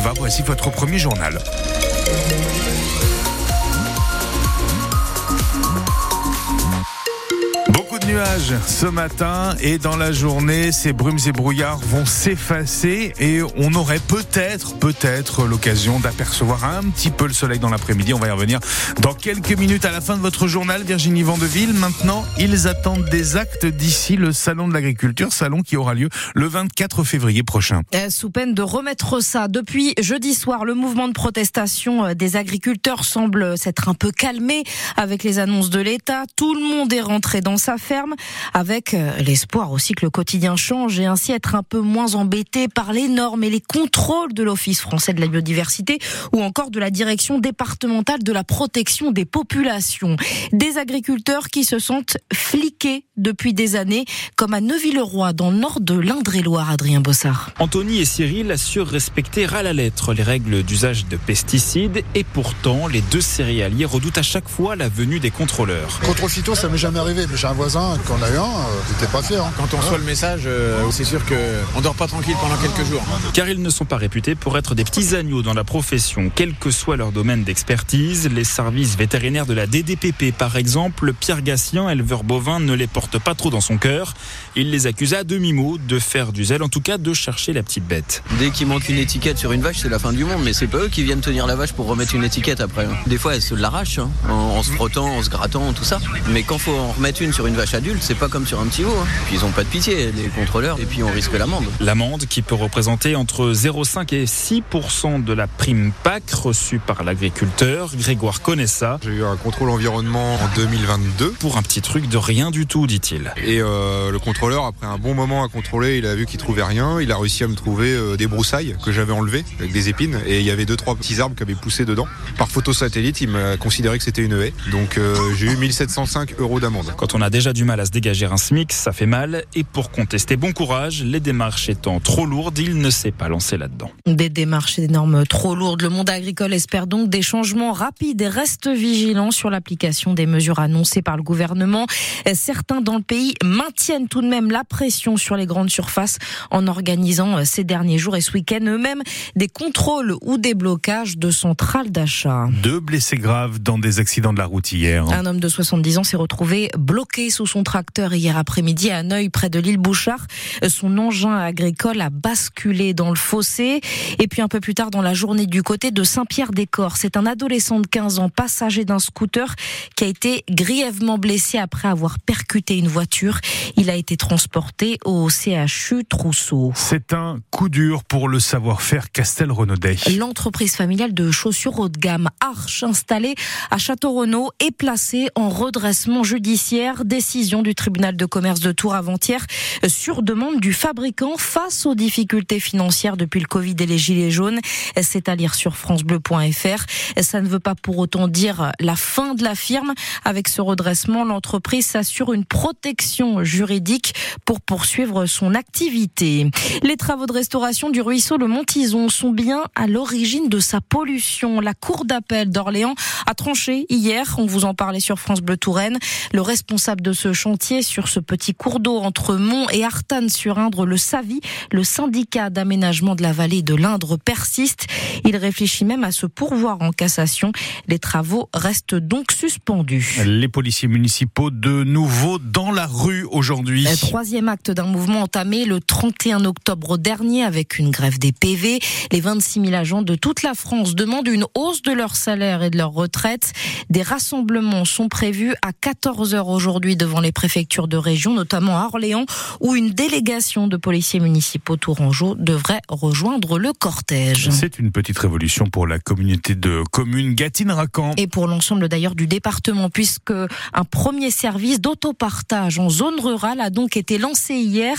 voici votre premier journal. Nuages ce matin et dans la journée, ces brumes et brouillards vont s'effacer et on aurait peut-être, peut-être l'occasion d'apercevoir un petit peu le soleil dans l'après-midi. On va y revenir dans quelques minutes à la fin de votre journal, Virginie Vandeville. Maintenant, ils attendent des actes d'ici le salon de l'agriculture, salon qui aura lieu le 24 février prochain. Euh, sous peine de remettre ça, depuis jeudi soir, le mouvement de protestation euh, des agriculteurs semble s'être un peu calmé avec les annonces de l'État. Tout le monde est rentré dans sa ferme avec euh, l'espoir aussi que le quotidien change et ainsi être un peu moins embêté par les normes et les contrôles de l'Office français de la biodiversité ou encore de la direction départementale de la protection des populations. Des agriculteurs qui se sentent fliqués depuis des années, comme à Neuville-le-Roi, dans le nord de l'Indre-et-Loire, Adrien Bossard. Anthony et Cyril assurent respecter à la lettre les règles d'usage de pesticides et pourtant, les deux céréaliers redoutent à chaque fois la venue des contrôleurs. Contrôle phyto, ça m'est jamais arrivé, mais j'ai un voisin qu'on a eu un, euh, pas fier. Hein. Quand on reçoit le message, euh, c'est sûr qu'on dort pas tranquille pendant quelques jours. Car ils ne sont pas réputés pour être des petits agneaux dans la profession, quel que soit leur domaine d'expertise. Les services vétérinaires de la DDPP, par exemple, Pierre Gassien, éleveur bovin, ne les porte pas trop dans son cœur. Il les accuse à demi-mot de faire du zèle, en tout cas de chercher la petite bête. Dès qu'il manque une étiquette sur une vache, c'est la fin du monde, mais c'est pas eux qui viennent tenir la vache pour remettre une étiquette après. Hein. Des fois, elles se l'arrachent, hein, en, se frottant, en se grattant, tout ça. Mais quand faut en remettre une sur une vache adulte, c'est pas comme sur un petit veau. Hein. Puis ils ont pas de pitié, les contrôleurs, et puis on risque l'amende. L'amende qui peut représenter entre 0,5 et 6% de la prime PAC reçue par l'agriculteur. Grégoire connaît ça. J'ai eu un contrôle environnement en 2022. Pour un petit truc de rien du tout, dit-il. Et euh, le contrôleur, après un bon moment à contrôler, il a vu qu'il trouvait rien. Il a réussi à me trouver euh, des broussailles que j'avais enlevées avec des épines. Et il y avait deux, trois petits arbres qui avaient poussé dedans. Par photo satellite, il m'a considéré que c'était une haie. Donc euh, j'ai eu 1705 euros d'amende. Quand on a déjà du mal à se dégager un SMIC, ça fait mal. Et pour contester, bon courage, les démarches étant trop lourdes, il ne s'est pas lancé là-dedans. Des démarches et des normes trop lourdes. Le monde agricole espère donc des changements rapides et reste vigilant sur l'application des mesures annoncées par le gouvernement. Certains dans le pays maintiennent tout de même la pression sur les grandes surfaces en organisant ces derniers jours et ce week-end eux-mêmes des contrôles ou des blocages de centrales d'achat. Deux blessés graves dans des accidents de la route hier. Un homme de 70 ans s'est retrouvé bloqué sous son tracteur hier après-midi à Neuil, près de l'île Bouchard. Son engin agricole a basculé dans le fossé. Et puis un peu plus tard dans la journée du côté de Saint-Pierre-des-Corps, c'est un adolescent de 15 ans, passager d'un scooter, qui a été grièvement blessé après avoir percuté une voiture. Il a été transporté au CHU Trousseau. C'est un coup dur pour le savoir-faire Castel-Renaudet. L'entreprise familiale de chaussures haut de gamme Arche, installée à Château-Renaud, est placée en redressement judiciaire. Décision du tribunal de commerce de Tours avant-hier sur demande du fabricant face aux difficultés financières depuis le Covid et les gilets jaunes. C'est à lire sur francebleu.fr. Ça ne veut pas pour autant dire la fin de la firme. Avec ce redressement, l'entreprise s'assure une protection juridique pour poursuivre son activité. Les travaux de restauration du ruisseau Le Montison sont bien à l'origine de sa pollution. La cour d'appel d'Orléans a tranché hier, on vous en parlait sur France Bleu Touraine, le responsable de ce chantier sur ce petit cours d'eau entre Mont et Artanne-sur-Indre, le SAVI, le syndicat d'aménagement de la vallée de l'Indre persiste. Il réfléchit même à se pourvoir en cassation. Les travaux restent donc suspendus. Les policiers municipaux de nouveau dans la rue aujourd'hui. Troisième acte d'un mouvement entamé le 31 octobre dernier avec une grève des PV. Les 26 000 agents de toute la France demandent une hausse de leur salaire et de leur retraite. Des rassemblements sont prévus à 14 heures aujourd'hui devant les préfectures de région, notamment à Orléans, où une délégation de policiers municipaux tourangeaux devrait rejoindre le cortège. C'est une petite révolution pour la communauté de communes Gatine-Racan. Et pour l'ensemble d'ailleurs du département, puisque un premier service d'autopartage en zone rurale a donc été lancé hier.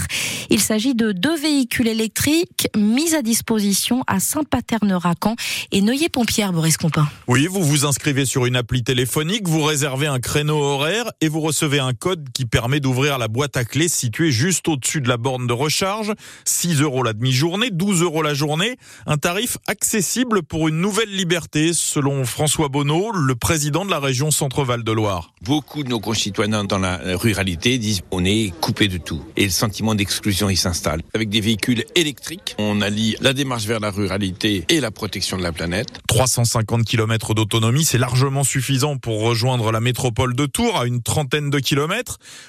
Il s'agit de deux véhicules électriques mis à disposition à Saint-Paterne-Racan et Neuilly-Pompière, Boris Compin. Oui, vous vous inscrivez sur une appli téléphonique, vous réservez un créneau horaire et vous recevez un code code qui permet d'ouvrir la boîte à clés située juste au-dessus de la borne de recharge. 6 euros la demi-journée, 12 euros la journée. Un tarif accessible pour une nouvelle liberté, selon François Bonneau, le président de la région Centre-Val de Loire. Beaucoup de nos concitoyens dans la ruralité disent on est coupé de tout. Et le sentiment d'exclusion, il s'installe. Avec des véhicules électriques, on allie la démarche vers la ruralité et la protection de la planète. 350 km d'autonomie, c'est largement suffisant pour rejoindre la métropole de Tours à une trentaine de kilomètres.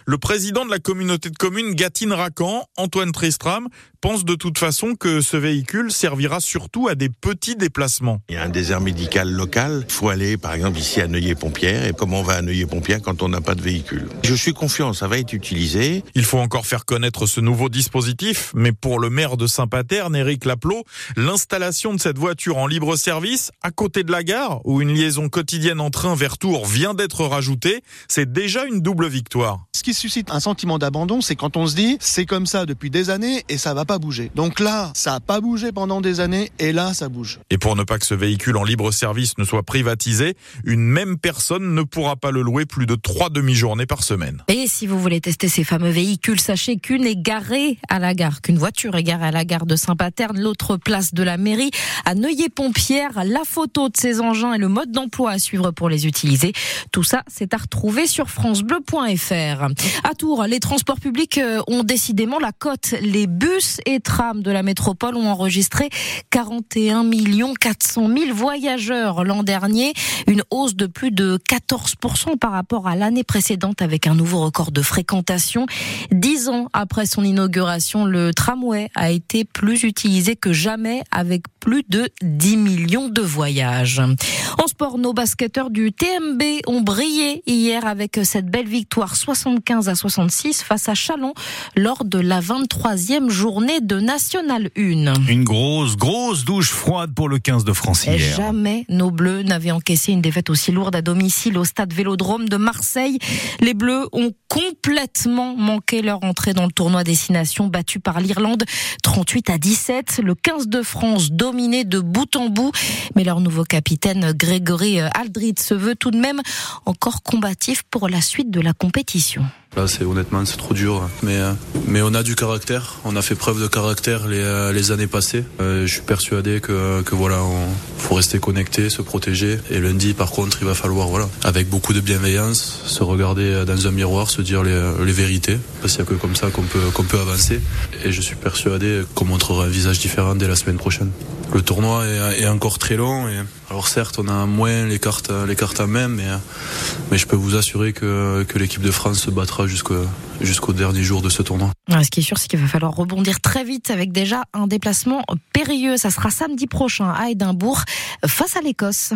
Le président de la communauté de communes Gatine-Racan, Antoine Tristram, pense de toute façon que ce véhicule servira surtout à des petits déplacements. Il y a un désert médical local. Il faut aller, par exemple, ici à Neuilly-Pompière. Et comment on va à Neuilly-Pompière quand on n'a pas de véhicule? Je suis confiant, ça va être utilisé. Il faut encore faire connaître ce nouveau dispositif, mais pour le maire de Saint-Paterne, Éric Laplot, l'installation de cette voiture en libre service à côté de la gare, où une liaison quotidienne en train vers Tours vient d'être rajoutée, c'est déjà une double victoire. Ce qui suscite un sentiment d'abandon, c'est quand on se dit c'est comme ça depuis des années et ça va pas. Donc là, ça a pas bougé pendant des années et là, ça bouge. Et pour ne pas que ce véhicule en libre service ne soit privatisé, une même personne ne pourra pas le louer plus de trois demi-journées par semaine. Et si vous voulez tester ces fameux véhicules, sachez qu'une est garée à la gare, qu'une voiture est garée à la gare de Saint-Paterne, l'autre place de la mairie à Neuilly-Pompière. La photo de ces engins et le mode d'emploi à suivre pour les utiliser. Tout ça, c'est à retrouver sur francebleu.fr. À Tours, les transports publics euh, ont décidément la cote. Les bus et trams de la métropole ont enregistré 41 400 000 voyageurs l'an dernier, une hausse de plus de 14% par rapport à l'année précédente avec un nouveau record de fréquentation. Dix ans après son inauguration, le tramway a été plus utilisé que jamais avec plus de 10 millions de voyages. En sport, nos basketteurs du TMB ont brillé hier avec cette belle victoire 75 à 66 face à Chalon lors de la 23e journée de National 1. Une grosse, grosse douche froide pour le 15 de France hier. Jamais nos Bleus n'avaient encaissé une défaite aussi lourde à domicile au stade Vélodrome de Marseille. Les Bleus ont complètement manqué leur entrée dans le tournoi destination battu par l'Irlande 38 à 17. Le 15 de France dominé de bout en bout, mais leur nouveau capitaine Grégory Aldrit se veut tout de même encore combatif pour la suite de la compétition. Là, c'est honnêtement, c'est trop dur. Mais, euh, mais on a du caractère. On a fait preuve de caractère les, euh, années passées. Euh, je suis persuadé que, que voilà, on faut rester connecté, se protéger. Et lundi, par contre, il va falloir, voilà, avec beaucoup de bienveillance, se regarder dans un miroir, se dire les, les vérités. Parce qu'il n'y a que comme ça qu'on peut, qu'on peut avancer. Et je suis persuadé qu'on montrera un visage différent dès la semaine prochaine. Le tournoi est, encore très long. Et, alors certes, on a moins les cartes, les cartes à main, mais, je peux vous assurer que, l'équipe de France se battra jusqu'au jusqu'au dernier jour de ce tournoi. Ce qui est sûr, c'est qu'il va falloir rebondir très vite avec déjà un déplacement périlleux. Ça sera samedi prochain à Édimbourg face à l'Écosse.